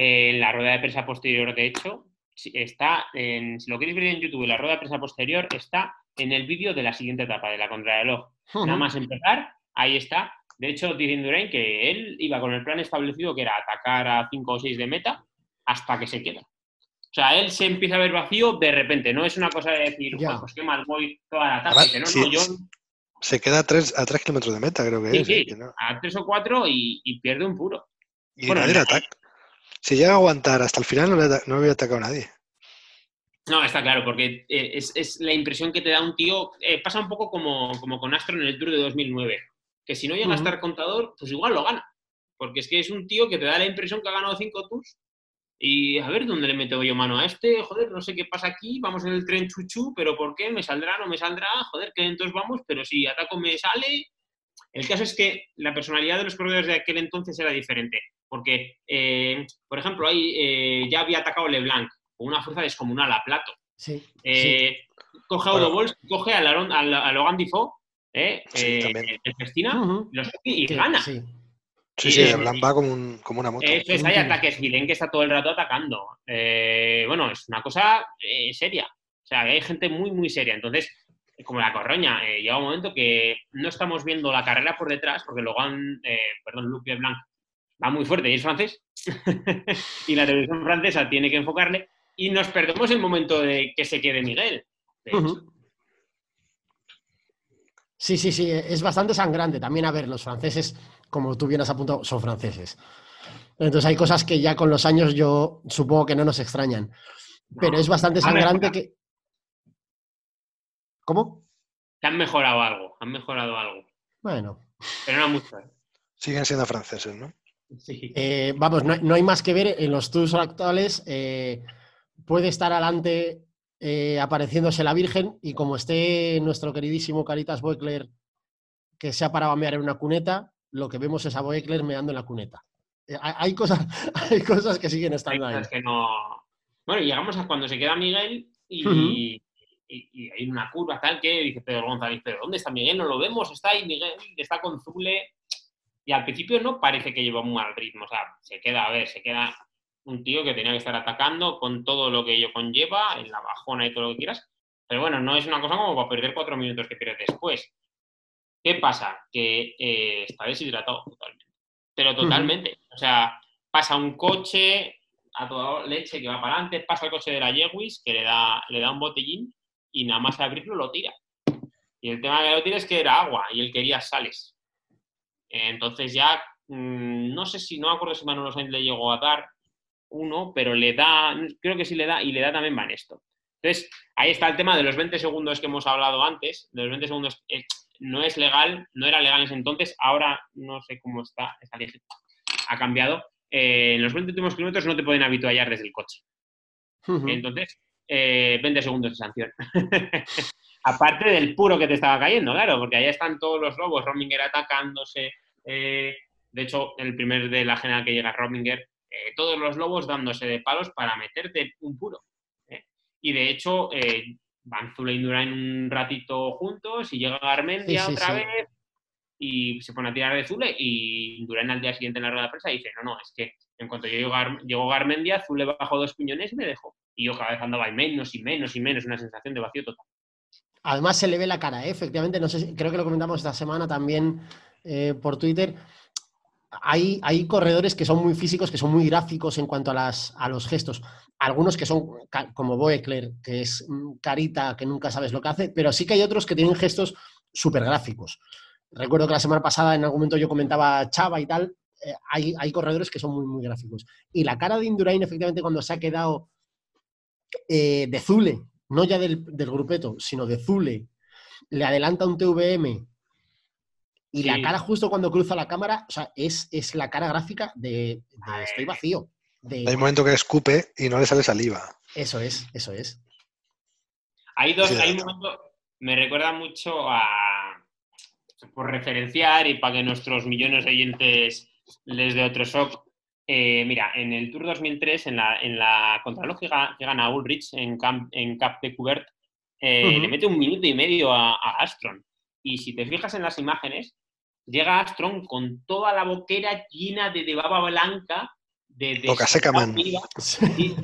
En la rueda de prensa posterior, de hecho, está en, si lo queréis ver en YouTube, la rueda de prensa posterior está en el vídeo de la siguiente etapa de la contrarreloj. Nada más empezar, ahí está. De hecho, dice Indurain que él iba con el plan establecido que era atacar a 5 o 6 de meta hasta que se queda. O sea, él se empieza a ver vacío de repente, no es una cosa de decir, pues qué mal voy toda la tarde. no, yo... Se queda a 3, a kilómetros de meta, creo que es. Sí, a 3 o 4 y, pierde un puro. Y bueno, nadie ataca. Si llega a aguantar hasta el final, no, le, no había atacado a nadie. No, está claro, porque eh, es, la impresión que te da un tío. Eh, pasa un poco como, como, con Astro en el Tour de 2009, que si no llega a estar contador, pues igual lo gana. Porque es que es un tío que te da la impresión que ha ganado cinco tours. Y a ver dónde le meto yo mano a este, joder, no sé qué pasa aquí, vamos en el tren chuchu, pero ¿por qué? ¿Me saldrá? ¿No me saldrá? Joder, que entonces vamos, pero si ataco me sale. El caso es que la personalidad de los corredores de aquel entonces era diferente. Porque, eh, por ejemplo, ahí eh, ya había atacado Leblanc con una fuerza descomunal a Plato. Sí, eh, Coge a Udo coge a, Logan Difo, eh, el Festina, y gana. Sí, sí, Leblanc va como, una moto. Eso es, hay ataques, Gilen que está todo el rato atacando. bueno, es una cosa seria. O sea, hay gente muy, muy seria. Entonces, como la corroña, llega un momento que no estamos viendo la carrera por detrás, porque Logan, perdón, Luc Leblanc va muy fuerte y es francés, *laughs* y la televisión francesa tiene que enfocarle, y nos perdemos el momento de que se quede Miguel. Sí, sí, sí, es bastante sangrante. También, a ver, los franceses, como tú bien has apuntado, son franceses. Entonces hay cosas que ya con los años yo supongo que no nos extrañan. Pero es bastante sangrante que... ¿Cómo? Que han mejorado algo, han mejorado algo. Bueno. Pero no mucho. ¿eh? Siguen siendo franceses, ¿no? Eh, vamos, no, hay más que ver en los tours actuales. Eh, puede estar adelante eh, apareciéndose la Virgen y como esté nuestro queridísimo Caritas Boekler que se ha parado a mear en una cuneta, lo que vemos es a Boekler meando en la cuneta. hay, cosas, *laughs* hay cosas que siguen estando ahí. Bueno, llegamos a cuando se queda Miguel y, hay una curva tal que dice Pedro González, pero ¿dónde está Miguel? No lo vemos, está ahí Miguel, está con Zule y al principio no parece que lleva un mal ritmo, o sea, se queda, a ver, se queda un tío que tenía que estar atacando con todo lo que ello conlleva, en la bajona y todo lo que quieras, pero bueno, no es una cosa como para perder cuatro minutos que pierdes después. ¿Qué pasa? Que eh, está deshidratado totalmente, pero totalmente. O sea, pasa un coche a toda leche que va para adelante, pasa el coche de la Yewis que le da, le da un botellín y nada más abrirlo lo tira. Y el tema que lo tira es que era agua y él quería sales. Entonces ya, mm, no sé si, no me acuerdo si Manuel Sainz le llegó a dar uno, pero le da, creo que sí le da, y le da también Banesto. Entonces, ahí está el tema de los 20 segundos que hemos hablado antes, de los 20 segundos, eh, no es legal, no era legal en ese entonces, ahora no sé cómo está, ha cambiado. Eh, en los 20 últimos kilómetros no te pueden habituallar desde el coche. Entonces, 20 eh, segundos de sanción. *laughs* Aparte del puro que te estaba cayendo, claro, porque ahí están todos los lobos, Rominger atacándose. Eh, de hecho, el primer de la general que llega Rominger, eh, todos los lobos dándose de palos para meterte un puro. ¿eh? Y de hecho, van Zula y Indurain un ratito juntos y llega Garmendia otra vez y se pone a tirar de Zule y Indurain al día siguiente en la rueda de prensa dice, no, no, es que en cuanto llegó, llegó Garmendia, Zule bajó dos piñones y me dejó. Y yo cada vez andaba menos y menos y menos, una sensación de vacío total. Además se le ve la cara, ¿eh? efectivamente, no sé, creo que lo comentamos esta semana también eh, por Twitter. Hay, hay, corredores que son muy físicos, que son muy gráficos en cuanto a, las, a los gestos. Algunos que son como Boekler, que es carita, que nunca sabes lo que hace, pero sí que hay otros que tienen gestos súper gráficos. Recuerdo que la semana pasada en algún momento yo comentaba Chava y tal, eh, hay, hay, corredores que son muy, muy gráficos. Y la cara de Indurain, efectivamente, cuando se ha quedado eh, de Zule, no ya del, grupeto, sino de Zule, le adelanta un TVM y la cara justo cuando cruza la cámara, o sea, es, es la cara gráfica de, estoy vacío. Hay un momento que escupe y no le sale saliva. Eso es, eso es. Hay dos, hay un momento, me recuerda mucho a, por referenciar y para que nuestros millones de oyentes les dé otro shock, eh, mira, en el Tour 2003, en la, en la contraloj que, gana Ulrich en, en Cap de Cubert, eh, le mete un minuto y medio a, Astron. Y si te fijas en las imágenes, llega Astron con toda la boquera llena de, baba blanca. De, Boca seca, man. *laughs* Sí,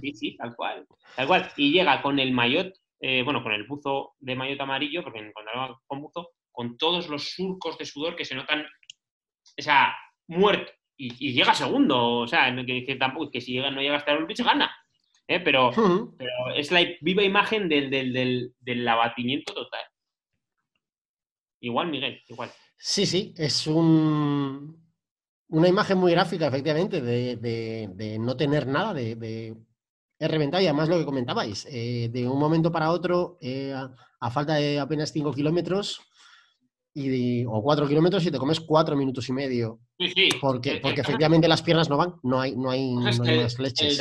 sí, sí, tal cual. Tal cual. Y llega con el maillot, eh, bueno, con el buzo de maillot amarillo, porque cuando con buzo, con todos los surcos de sudor que se notan, o sea, muerto y, llega segundo. O sea, que dice tampoco que si llega, no llega hasta el Ulrich, gana. ¿eh? Pero, pero, es la viva imagen del, del, del, abatimiento total. Igual, Miguel, igual. Sí, sí, es un, una imagen muy gráfica, efectivamente, de, de, no tener nada, de, es reventado y además lo que comentabais, eh, de un momento para otro, eh, a, falta de apenas 5 kilómetros, y o cuatro kilómetros y te comes cuatro minutos y medio. Sí, sí. Porque, porque efectivamente las piernas no van, no hay, no hay, no hay más leches.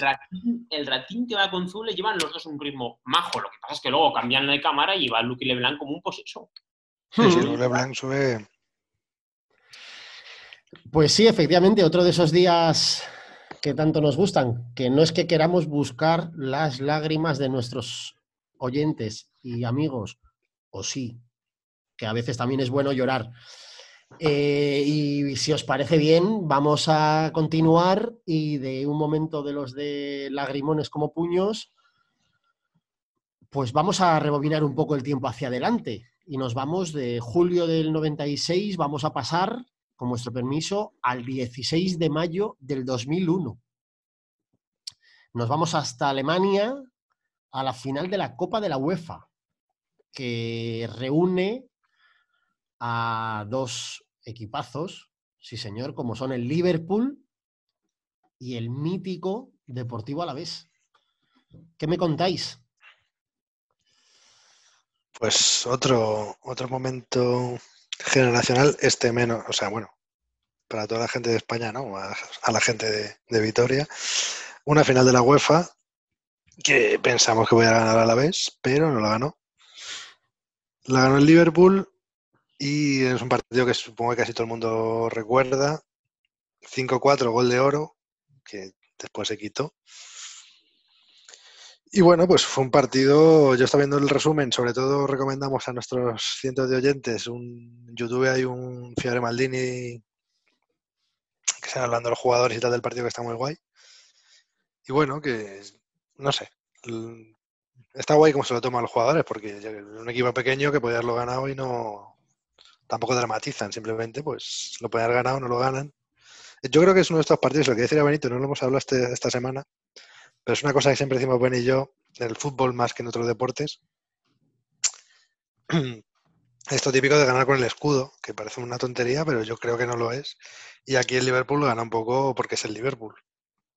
El ratín, que va con Zule llevan los dos un ritmo majo. Lo que pasa es que luego cambian de cámara y va Lucky Leblanc como un poseso. Sí, sí, Leblanc sube. Pues sí, efectivamente, otro de esos días que tanto nos gustan, que no es que queramos buscar las lágrimas de nuestros oyentes y amigos, o sí, que a veces también es bueno llorar. Eh, y si os parece bien, vamos a continuar y de un momento de los de lagrimones como puños, pues vamos a rebobinar un poco el tiempo hacia adelante y nos vamos de julio del 96, vamos a pasar, con vuestro permiso, al 16 de mayo del 2001. Nos vamos hasta Alemania a la final de la Copa de la UEFA, que reúne a dos equipazos, sí señor, como son el Liverpool y el mítico Deportivo Alavés. ¿Qué me contáis? Pues otro, otro momento generacional, este menos, o sea, bueno, para toda la gente de España, ¿no? A, la gente de, de, Vitoria. Una final de la UEFA que pensamos que voy a ganar a la vez, pero no la ganó. La ganó el Liverpool y es un partido que supongo que casi todo el mundo recuerda. 5-4, gol de oro, que después se quitó. Y bueno, pues fue un partido, yo estaba viendo el resumen, sobre todo recomendamos a nuestros cientos de oyentes, un YouTube hay un Fiore Maldini que están hablando los jugadores y tal del partido que está muy guay. Y bueno, que no sé, está guay como se lo toman los jugadores, porque un equipo pequeño que podía haberlo ganado y no, tampoco dramatizan, simplemente pues lo pueden haber ganado, no lo ganan. Yo creo que es uno de estos partidos, lo que decía Benito, no lo hemos hablado este, esta semana, pero es una cosa que siempre decimos Ben y yo, en el fútbol más que en otros deportes. *clears throat* Esto típico de ganar con el escudo, que parece una tontería, pero yo creo que no lo es. Y aquí el Liverpool lo gana un poco porque es el Liverpool.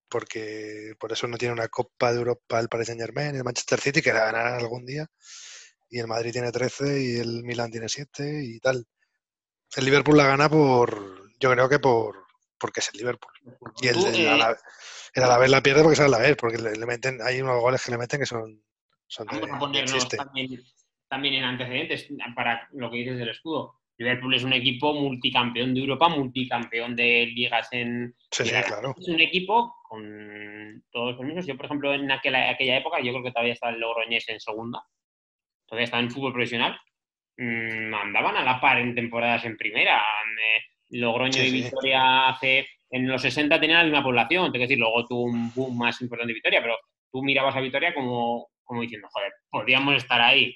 Porque por eso no tiene una Copa de Europa el Paris Saint Germain, el Manchester City, que la ganará algún día. Y el Madrid tiene 13 y el Milan tiene 7 y tal el Liverpool la gana por, yo creo que por porque es el Liverpool. Y el, el, el, Alavés la pierde porque es el Alavés, porque le, meten, hay unos goles que le meten que son, son Vamos a ponernos también, también, en antecedentes para lo que dices del escudo. Liverpool es un equipo multicampeón de Europa, multicampeón de ligas en... Sí, sí, claro. Es un equipo con todos los permisos. Yo, por ejemplo, en aquella, aquella época, yo creo que todavía estaba el Logroñés en segunda. Todavía estaba en fútbol profesional mmm, andaban a la par en temporadas en primera. Logroño y Victoria hace en los 60 tenían la misma población, te decir, luego tuvo un boom más importante de Victoria, pero tú mirabas a Victoria como, como diciendo, joder, podríamos estar ahí.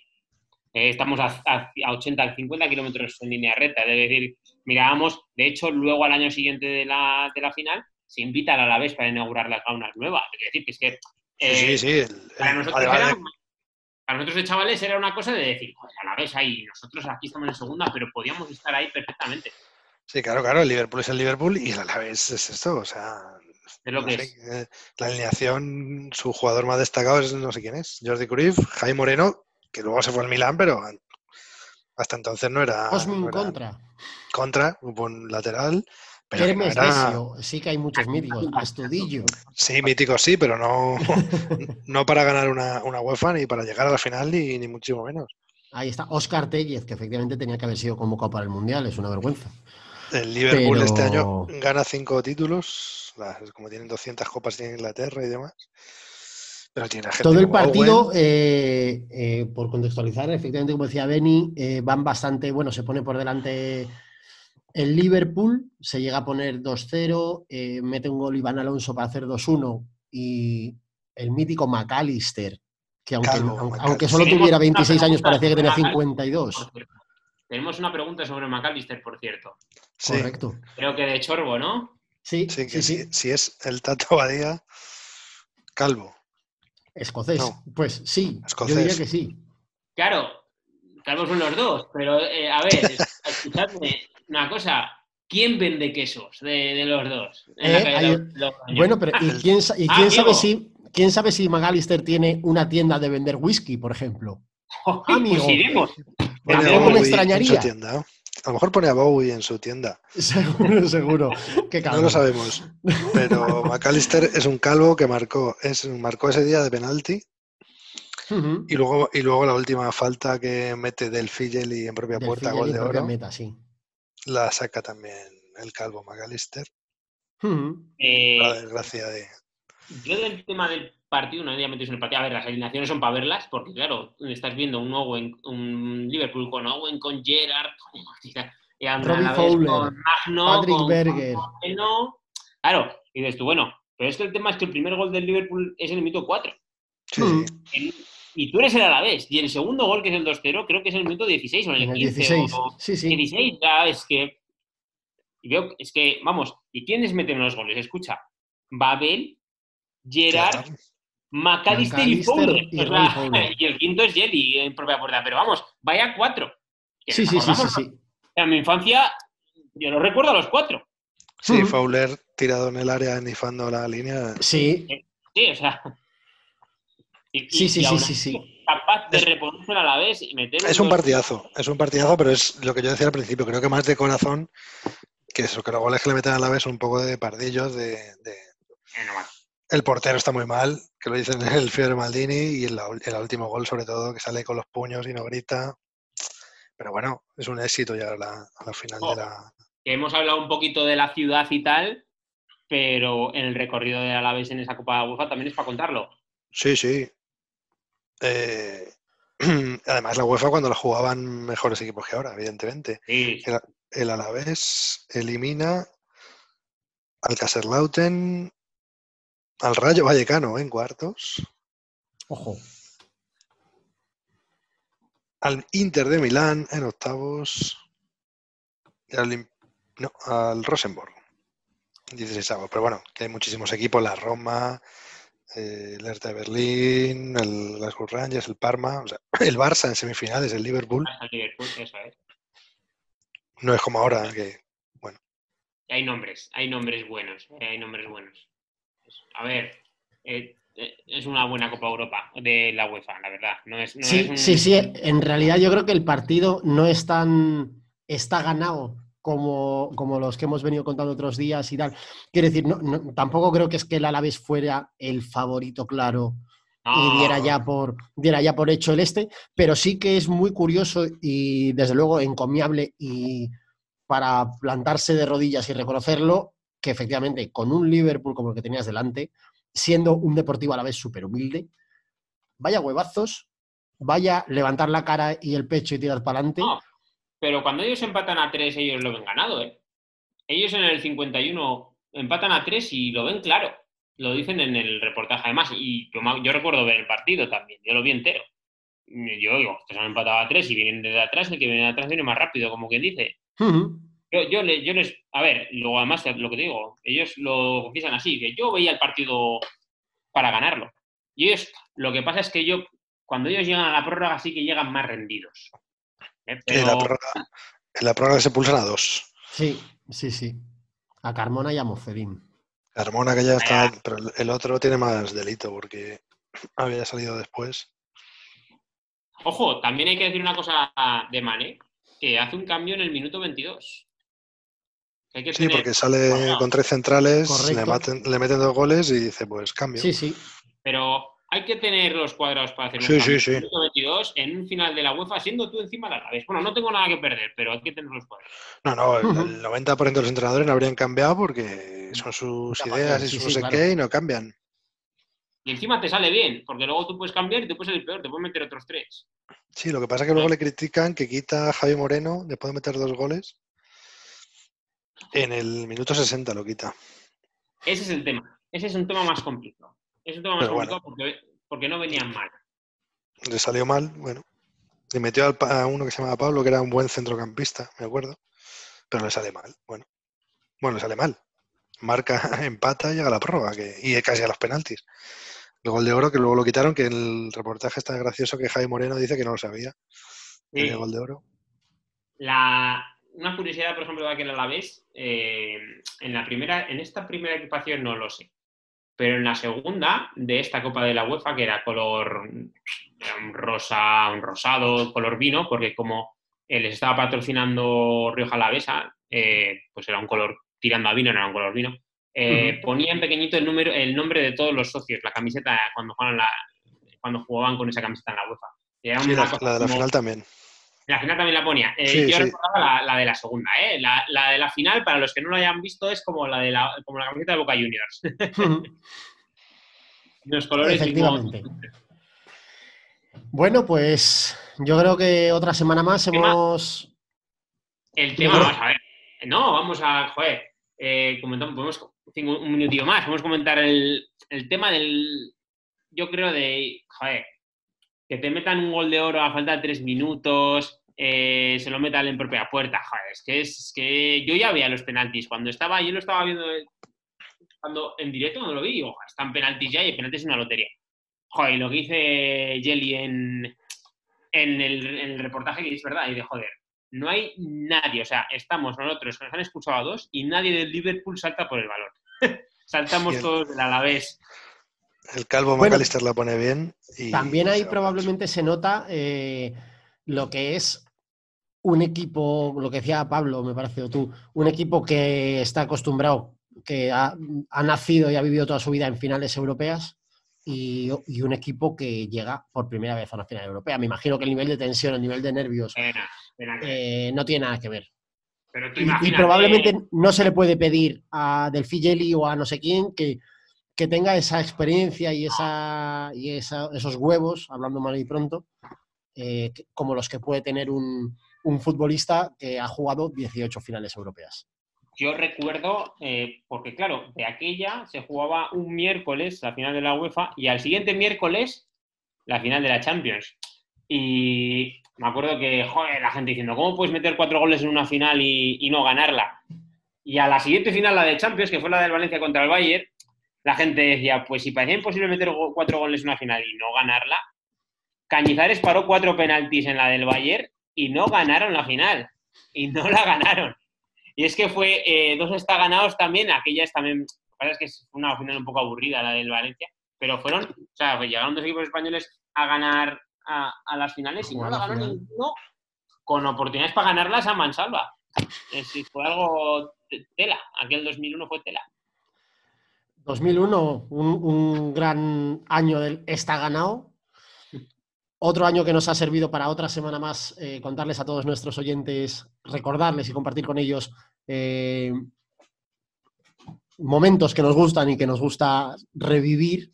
eh, estamos a, a, 80, 50 kilómetros en línea recta. Es decir, mirábamos, de hecho, luego al año siguiente de la, de la final, se invita a la vez para inaugurar las gaunas nuevas. Es decir, que es que. sí, sí, eh, para, nosotros era, para, nosotros de chavales era una cosa de decir, pues a la vez ahí, nosotros aquí estamos en segunda, pero podíamos estar ahí perfectamente. Sí, claro, claro, el Liverpool es el Liverpool y el Alavés es esto, o sea, lo que es. Eh, la alineación, su jugador más destacado es no sé quién es, Jordi Cruyff, Jaime Moreno, que luego se fue al Milán, pero hasta entonces no era. Osmin contra. Contra, un lateral. Pero era... sí que hay muchos míticos. Astudillo. Sí, míticos sí, pero no, *laughs* no para ganar una, una UEFA ni para llegar a la final ni, ni muchísimo menos. Ahí está, Oscar Tellez, que efectivamente tenía que haber sido convocado para el Mundial, es una vergüenza. El Liverpool este año gana cinco títulos, como tienen 200 copas en Inglaterra y demás. Pero tiene Todo el partido, eh, eh, por contextualizar, efectivamente, como decía Benny, eh, van bastante, bueno, se pone por delante el Liverpool, se llega a poner 2-0, mete un gol Iván Alonso para hacer 2-1 y el mítico McAllister, que aunque, aunque solo tuviera 26 años parecía que tenía 52. Tenemos una pregunta sobre McAllister, por cierto. Correcto. Creo que de Chorbo, ¿no? Sí, sí, sí, sí. Si, es el Tato Badía, calvo. Escocés. Pues sí, yo diría que sí. Claro, calvos son los dos, pero eh, a ver, *laughs* escuchadme una cosa. ¿Quién vende quesos de, los dos? Eh, bueno, *laughs* pero ¿y quién, y ah, quién sabe si quién sabe si McAllister tiene una tienda de vender whisky, por ejemplo? Amigo. Pues me extrañaría. A lo mejor pone a Bowie en su tienda. Seguro, seguro. no lo sabemos. Pero McAllister es un calvo que marcó, es, marcó ese día de penalti. y, luego, y luego la última falta que mete del y en propia puerta, gol de oro. La saca también el calvo McAllister. Eh, la desgracia de. Yo del tema del partido, no metes en el partido. A ver, las alineaciones son para verlas, porque claro, estás viendo un Owen, un Liverpool con Owen, con Gerard, *laughs* y Fowler, con Magno, Patrick Berger. claro, y dices tú, bueno, pero es que el tema es que el primer gol del Liverpool es en el minuto 4. Y tú eres el Alavés. Y el segundo gol, que es el 2-0, creo que es en el minuto 16 o en el, 15. 16. sí, sí. 16 ya es que... Veo, es que, vamos, ¿y quiénes meten los goles? Escucha, Babel, Gerard, McAllister y Fowler. *laughs* Y, el quinto es Jelly en propia puerta. Pero vamos, vaya cuatro. Sí, sí, sí, sí, En mi infancia, yo lo recuerdo a los cuatro. Sí, Fowler tirado en el área, nifando la línea. Sí. Sí, o sea. Sí, sí, sí, sí, sí. Capaz de reponerse a la vez y meter. Es un partidazo, es un partidazo, pero es lo que yo decía al principio. Creo que más de corazón que eso, que los goles que le meten a la vez son un poco de pardillos, de. de... El portero está muy mal, que lo dicen el Fiore Maldini, y el, el, último gol, sobre todo, que sale con los puños y no grita. Pero bueno, es un éxito ya a la, final de la. Hemos hablado un poquito de la ciudad y tal, pero en el recorrido de Alavés en esa Copa de UEFA también es para contarlo. Sí, sí. Eh, *clears throat* además, la UEFA cuando la jugaban mejores equipos que ahora, evidentemente. Sí. El, el Alavés elimina al Caserlauten, al Rayo Vallecano en cuartos. Ojo. Al Inter de Milán en octavos. Y al, no, al Rosenborg. 16 Pero bueno, que hay muchísimos equipos, la Roma, eh, el Hertha de Berlín, el Glasgow Rangers, el Parma, o sea, *laughs* el Barça en semifinales, el Liverpool. El Liverpool, eso es. No es como ahora, que, bueno. Hay nombres, hay nombres buenos, eh, hay nombres buenos a ver, eh, eh, es una buena Copa Europa de la UEFA, la verdad. No es, sí, sí, sí. En realidad yo creo que el partido no es tan. está ganado como, como, los que hemos venido contando otros días y tal. Quiero decir, no, tampoco creo que es que el Alavés fuera el favorito claro y diera ya, por, diera ya por hecho el este, pero sí que es muy curioso y desde luego encomiable y para plantarse de rodillas y reconocerlo, que efectivamente con un Liverpool como el que tenías delante, siendo un deportivo a la vez súper humilde, vaya huevazos, vaya levantar la cara y el pecho y tirar para adelante. Pero cuando ellos empatan a tres, ellos lo ven ganado, ¿eh? Ellos en el 51 empatan a tres y lo ven claro. Lo dicen en el reportaje además. Y yo, yo recuerdo ver el partido también, yo lo vi entero. yo digo, estos han empatado a tres y vienen desde atrás, el que viene de atrás viene más rápido, como quien dice. yo, yo, les, a ver, luego además lo que te digo, ellos lo confiesan así, que yo veía el partido para ganarlo. Y ellos, lo que pasa es que yo, cuando ellos llegan a la prórroga, sí que llegan más rendidos. ¿Eh? En, la prórroga, se pulsan a dos. Sí, sí, sí. A Carmona y a Mocerín. Carmona que ya está, pero el otro tiene más delito porque había salido después. Ojo, también hay que decir una cosa de Mané, que hace un cambio en el minuto 22. sí, porque sale con tres centrales, le, meten dos goles y dice, pues cambio. Sí, sí. Pero hay que tener los cuadrados para hacer un cambio. Sí, Minuto 22 en un final de la UEFA, siendo tú encima de la vez. Bueno, no tengo nada que perder, pero hay que tener los cuadrados. No, no, el, 90% de los entrenadores no habrían cambiado porque son sus ideas y sus no sé qué y no cambian. Y encima te sale bien, porque luego tú puedes cambiar y te puedes salir peor, te puedes meter otros tres. Sí, lo que pasa es que luego le critican que quita a Javi Moreno después de meter dos goles. En el minuto 60 lo quita. Ese es el tema. Ese es un tema más complicado. Es un tema más complicado porque, no venían mal. Le salió mal, bueno. Le metió a uno que se llamaba Pablo, que era un buen centrocampista, me acuerdo. Pero le sale mal. Bueno, bueno, le sale mal. Marca, *laughs* empata y llega a la prórroga que, y casi a los penaltis. El gol de oro, que luego lo quitaron, que el reportaje está gracioso que Jaime Moreno dice que no lo sabía. El gol de oro. La, una curiosidad, por ejemplo, de aquel Alavés, eh, en, la primera, en esta primera equipación no lo sé, pero en la segunda de esta Copa de la UEFA, que era color un rosa, un rosado, color vino, porque como les estaba patrocinando Rioja Alavesa, eh, pues era un color tirando a vino, no era un color vino, eh, ponía en pequeñito el, número, el nombre de todos los socios, la camiseta, cuando jugaban, la, cuando jugaban con esa camiseta en la UEFA. sí, la, de la final también. La final también la ponía. Eh, yo recordaba la, de la segunda, ¿eh? La, de la final, para los que no lo hayan visto, es como la de la, como la camiseta de Boca Juniors. *laughs* los colores Efectivamente. Bueno, pues yo creo que otra semana más hemos. El tema, vamos a ver. No, vamos a. Joder, eh, comentamos, podemos un minutillo más, vamos a comentar el, tema del, yo creo de, joder, que te metan un gol de oro a falta de tres minutos, eh, se lo metan en propia puerta, joder, es que es que yo ya veía los penaltis, cuando estaba, yo lo estaba viendo cuando en directo cuando lo vi, ojo, están penaltis ya y penaltis es una lotería. Joder, lo que dice Jelly en, en, el, en el reportaje que es verdad, y de joder, no hay nadie, o sea, estamos nosotros que nos han expulsado a dos y nadie del Liverpool salta por el balón. *laughs* Saltamos todos del Alavés. El calvo McAllister la pone bien. también ahí probablemente se nota eh, lo que es un equipo, lo que decía Pablo, me parece, o tú, un equipo que está acostumbrado, que ha, nacido y ha vivido toda su vida en finales europeas y, un equipo que llega por primera vez a una final europea. Me imagino que el nivel de tensión, el nivel de nervios eh, no tiene nada que ver y, probablemente no se le puede pedir a Del Figeli o a no sé quién que, tenga esa experiencia y, esa, y esos huevos, hablando mal y pronto, eh, como los que puede tener un, futbolista que ha jugado 18 finales europeas. Yo recuerdo, eh, porque claro, de aquella se jugaba un miércoles la final de la UEFA y al siguiente miércoles la final de la Champions. Y me acuerdo que, joder, la gente diciendo, ¿cómo puedes meter cuatro goles en una final y, no ganarla? Y a la siguiente final, la de Champions, que fue la del Valencia contra el Bayern, la gente decía, pues si parecía imposible meter cuatro goles en una final y no ganarla, Cañizares paró cuatro penaltis en la del Bayern y no ganaron la final. Y no la ganaron. Y es que fue eh, dos está ganados también, aquellas también, es que fue una final un poco aburrida la del Valencia, pero fueron, o sea, llegaron dos equipos españoles a ganar a, las finales y no la ganó ninguno con oportunidades para ganarlas a mansalva. Es fue algo tela. Aquel 2001 fue tela. 2001, un, gran año del está ganado. Otro año que nos ha servido para otra semana más eh, contarles a todos nuestros oyentes, recordarles y compartir con ellos eh, momentos que nos gustan y que nos gusta revivir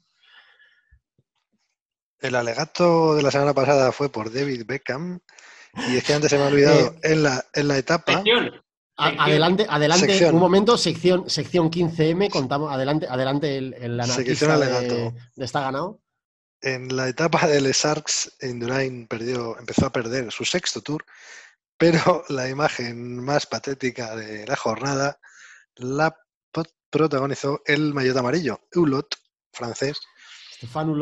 el alegato de la semana pasada fue por David Beckham y es que antes se me ha olvidado eh, en, la, en la etapa. Adelante, adelante, un momento, sección, sección 15M, contamos, adelante, adelante el, el alegato. de, Está Ganado. en la etapa de Les Arcs, Indurain perdió, empezó a perder su sexto tour, pero *laughs* la imagen más patética de la jornada la protagonizó el maillot amarillo, Hulot, francés,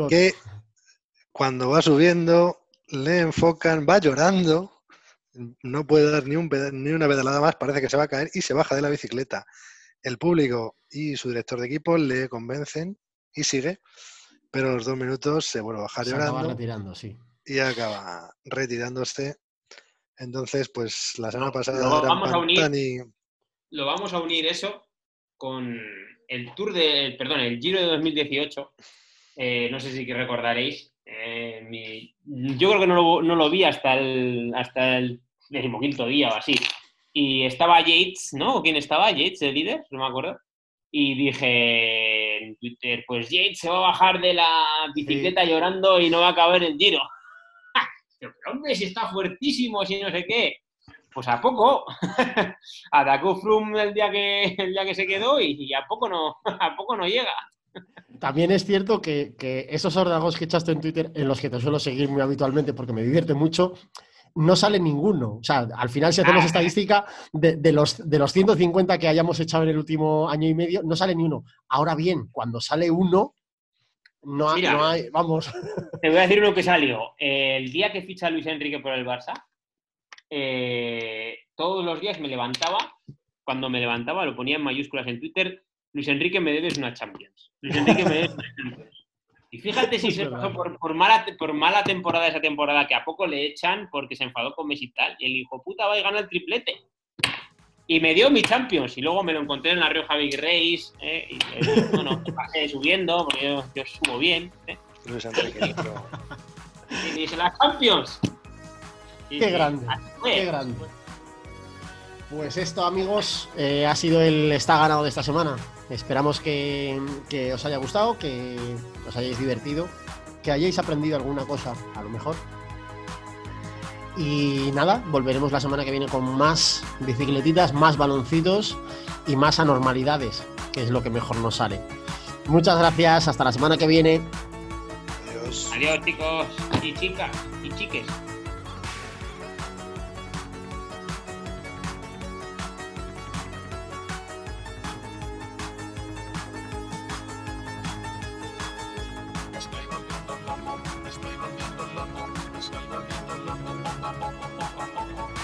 que cuando va subiendo le enfocan, va llorando, no puede dar ni, un ni una pedalada más, parece que se va a caer y se baja de la bicicleta. El público y su director de equipo le convencen y sigue, pero los dos minutos se vuelve a bajar llorando. retirando, sí. Y acaba retirándose. Entonces, pues la semana pasada lo vamos, a unir, lo vamos a unir eso con el Tour de, perdón, el Giro de 2018. Eh, no sé si recordaréis. Eh, yo creo que no lo, vi hasta el, hasta el decimoquinto día o así. Y estaba Yates, ¿no? ¿Quién estaba? Yates, el líder, no me acuerdo. Y dije en Twitter, pues Yates se va a bajar de la bicicleta llorando y no va a acabar el giro. *laughs* Pero hombre, si está fuertísimo, si no sé qué. Pues a poco. *laughs* Atacó Froome el día que, el día que se quedó y, a poco no, *laughs* a poco no llega. También es cierto que, que esos órdagos que echaste en Twitter, en los que te suelo seguir muy habitualmente porque me divierte mucho, no sale ninguno. O sea, al final, si hacemos ah. estadística, de, los, de los 150 que hayamos echado en el último año y medio, no sale ni uno. Ahora bien, cuando sale uno, no, hay, vamos. *laughs* Te voy a decir uno que salió. El día que ficha Luis Enrique por el Barça, eh, todos los días me levantaba, cuando me levantaba, lo ponía en mayúsculas en Twitter, Luis Enrique me debes una Champions. Luis Enrique me debes una Champions. Y fíjate *laughs* si se pasó por, mala, por mala temporada esa temporada que a poco le echan porque se enfadó con Messi y tal. Y el hijo puta va y gana el triplete. Y me dio mi Champions. Y luego me lo encontré en la Rioja Big Race. ¿eh? Y, eh, *laughs* bueno, pasé subiendo porque yo, subo bien. ¿eh? y dice, las Champions. qué grande. Qué grande. Pues esto, amigos, eh, ha sido el está ganado de esta semana. Esperamos que, os haya gustado, que os hayáis divertido, que hayáis aprendido alguna cosa, a lo mejor. Y nada, volveremos la semana que viene con más bicicletitas, más baloncitos y más anormalidades, que es lo que mejor nos sale. Muchas gracias, hasta la semana que viene. Adiós. Adiós chicos y chicas y chiques.